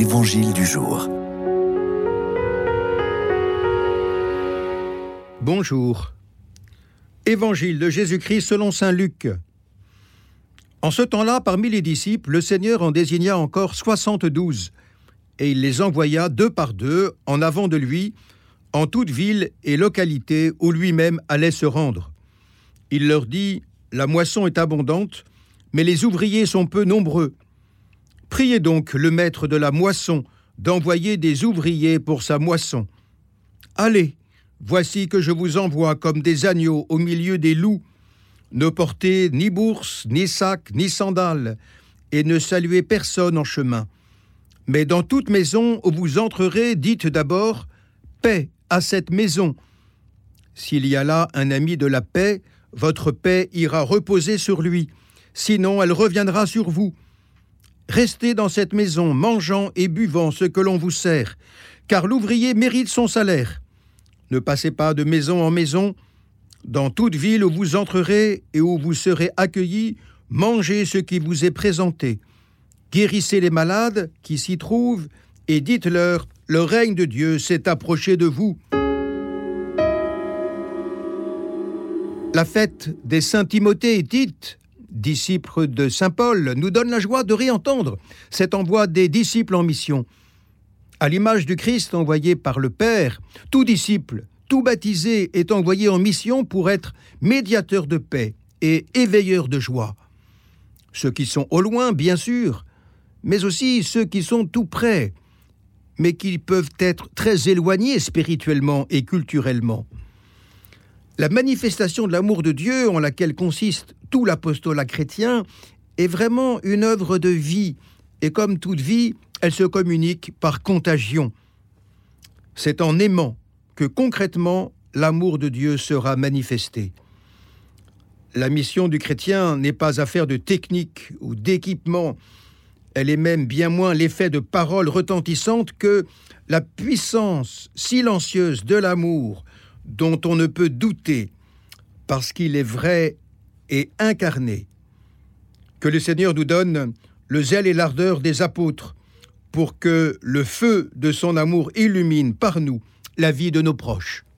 l'Évangile du jour. Bonjour. Évangile de Jésus-Christ selon Saint Luc. En ce temps-là, parmi les disciples, le Seigneur en désigna encore soixante-douze, et il les envoya deux par deux en avant de lui, en toute ville et localité où lui-même allait se rendre. Il leur dit, La moisson est abondante, mais les ouvriers sont peu nombreux. Priez donc le maître de la moisson d'envoyer des ouvriers pour sa moisson. Allez, voici que je vous envoie comme des agneaux au milieu des loups. Ne portez ni bourse, ni sac, ni sandales, et ne saluez personne en chemin. Mais dans toute maison où vous entrerez, dites d'abord Paix à cette maison. S'il y a là un ami de la paix, votre paix ira reposer sur lui, sinon elle reviendra sur vous. Restez dans cette maison, mangeant et buvant ce que l'on vous sert, car l'ouvrier mérite son salaire. Ne passez pas de maison en maison. Dans toute ville où vous entrerez et où vous serez accueillis, mangez ce qui vous est présenté. Guérissez les malades qui s'y trouvent et dites-leur, le règne de Dieu s'est approché de vous. La fête des Saints Timothée est dite disciple de Saint Paul, nous donne la joie de réentendre cet envoi des disciples en mission. À l'image du Christ envoyé par le Père, tout disciple, tout baptisé est envoyé en mission pour être médiateur de paix et éveilleur de joie. Ceux qui sont au loin, bien sûr, mais aussi ceux qui sont tout près, mais qui peuvent être très éloignés spirituellement et culturellement. La manifestation de l'amour de Dieu en laquelle consiste tout l'apostolat chrétien est vraiment une œuvre de vie, et comme toute vie, elle se communique par contagion. C'est en aimant que concrètement l'amour de Dieu sera manifesté. La mission du chrétien n'est pas affaire de technique ou d'équipement, elle est même bien moins l'effet de paroles retentissantes que la puissance silencieuse de l'amour dont on ne peut douter, parce qu'il est vrai et incarné. Que le Seigneur nous donne le zèle et l'ardeur des apôtres, pour que le feu de son amour illumine par nous la vie de nos proches.